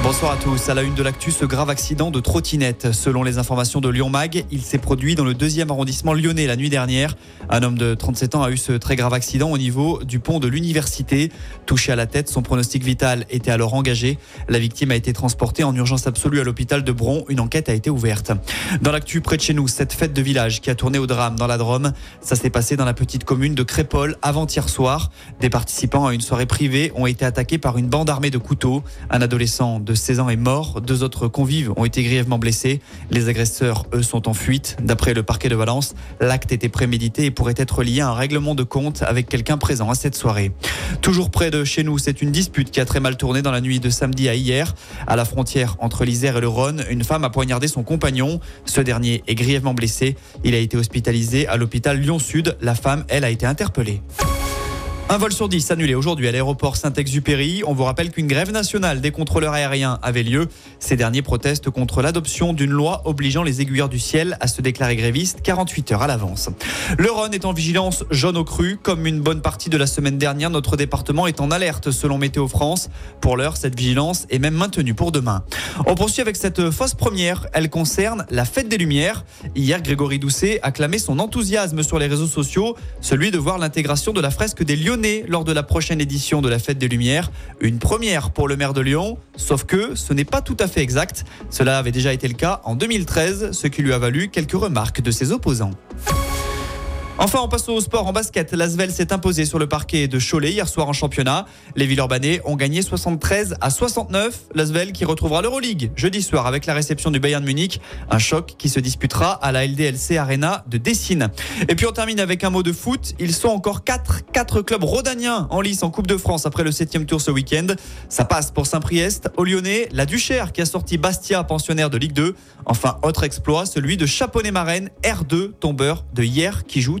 Bonsoir à tous. À la une de l'actu, ce grave accident de trottinette. Selon les informations de Lyon Mag, il s'est produit dans le deuxième arrondissement lyonnais la nuit dernière. Un homme de 37 ans a eu ce très grave accident au niveau du pont de l'université. Touché à la tête, son pronostic vital était alors engagé. La victime a été transportée en urgence absolue à l'hôpital de Bron. Une enquête a été ouverte. Dans l'actu près de chez nous, cette fête de village qui a tourné au drame dans la Drôme. Ça s'est passé dans la petite commune de Crépol avant-hier soir. Des participants à une soirée privée ont été attaqués par une bande armée de couteaux. Un adolescent de 16 ans est mort. Deux autres convives ont été grièvement blessés. Les agresseurs, eux, sont en fuite. D'après le parquet de Valence, l'acte était prémédité et pourrait être lié à un règlement de compte avec quelqu'un présent à cette soirée. Toujours près de chez nous, c'est une dispute qui a très mal tourné dans la nuit de samedi à hier. À la frontière entre l'Isère et le Rhône, une femme a poignardé son compagnon. Ce dernier est grièvement blessé. Il a été hospitalisé à l'hôpital Lyon-Sud. La femme, elle, a été interpellée. Un vol sur 10 annulé aujourd'hui à l'aéroport Saint-Exupéry. On vous rappelle qu'une grève nationale des contrôleurs aériens avait lieu. Ces derniers protestent contre l'adoption d'une loi obligeant les aiguilleurs du ciel à se déclarer grévistes 48 heures à l'avance. Le Rhône est en vigilance jaune au cru. Comme une bonne partie de la semaine dernière, notre département est en alerte selon Météo France. Pour l'heure, cette vigilance est même maintenue pour demain. On poursuit avec cette fausse première. Elle concerne la fête des Lumières. Hier, Grégory Doucet a clamé son enthousiasme sur les réseaux sociaux, celui de voir l'intégration de la fresque des Lyonnais lors de la prochaine édition de la Fête des Lumières. Une première pour le maire de Lyon, sauf que ce n'est pas tout à fait exact. Cela avait déjà été le cas en 2013, ce qui lui a valu quelques remarques de ses opposants. Enfin, on passe au sport en basket. L'Asvel s'est imposé sur le parquet de Cholet hier soir en championnat. Les Villeurbanais ont gagné 73 à 69. L'Asvel qui retrouvera l'Euroleague jeudi soir avec la réception du Bayern Munich. Un choc qui se disputera à la LDLC Arena de Dessine. Et puis on termine avec un mot de foot. Ils sont encore 4, 4 clubs rhodaniens en lice en Coupe de France après le 7 tour ce week-end. Ça passe pour Saint-Priest, au Lyonnais, la Duchère qui a sorti Bastia, pensionnaire de Ligue 2. Enfin, autre exploit, celui de Chaponnet-Marraine, R2, tombeur de hier qui joue